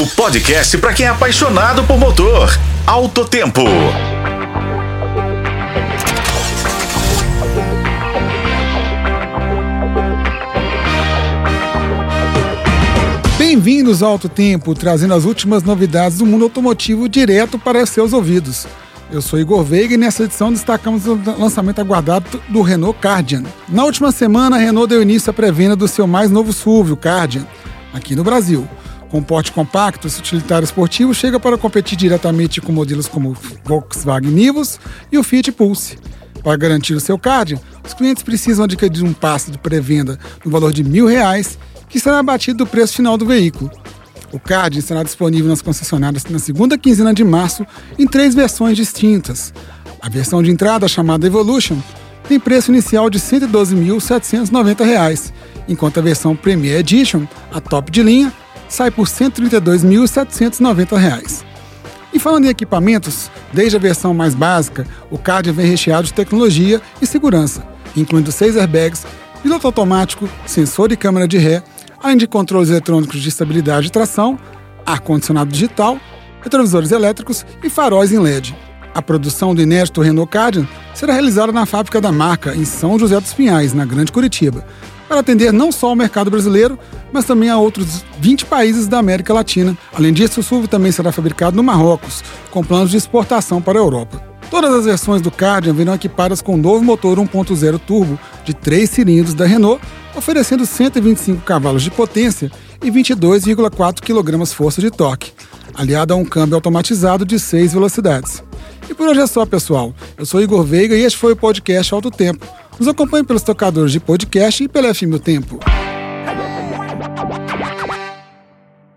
O podcast para quem é apaixonado por motor. Alto Tempo. Bem-vindos ao Alto Tempo, trazendo as últimas novidades do mundo automotivo direto para seus ouvidos. Eu sou Igor Veiga e nessa edição destacamos o lançamento aguardado do Renault Cardian. Na última semana, a Renault deu início à pré-venda do seu mais novo SUV, o Cardian, aqui no Brasil. Com porte compacto, esse utilitário esportivo chega para competir diretamente com modelos como o Volkswagen Nivus e o Fiat Pulse. Para garantir o seu Cardian, os clientes precisam adquirir um passe de pré-venda no valor de mil reais, que será abatido do preço final do veículo. O card será disponível nas concessionárias na segunda quinzena de março em três versões distintas. A versão de entrada, chamada Evolution, tem preço inicial de R$ 112.790, enquanto a versão Premier Edition, a top de linha, sai por R$ 132.790. E falando em equipamentos, desde a versão mais básica, o card vem recheado de tecnologia e segurança, incluindo seis airbags, piloto automático, sensor e câmera de ré, além de controles eletrônicos de estabilidade e tração, ar-condicionado digital, retrovisores elétricos e faróis em LED. A produção do inédito Renault Cardian será realizada na fábrica da marca, em São José dos Pinhais, na Grande Curitiba, para atender não só ao mercado brasileiro, mas também a outros 20 países da América Latina. Além disso, o SUV também será fabricado no Marrocos, com planos de exportação para a Europa. Todas as versões do Cardian virão equipadas com o um novo motor 1.0 turbo de 3 cilindros da Renault, oferecendo 125 cavalos de potência e 22,4 kg força de torque, aliado a um câmbio automatizado de 6 velocidades. E por hoje é só, pessoal. Eu sou Igor Veiga e este foi o podcast Alto Tempo. Nos acompanhe pelos tocadores de podcast e pela FM o Tempo.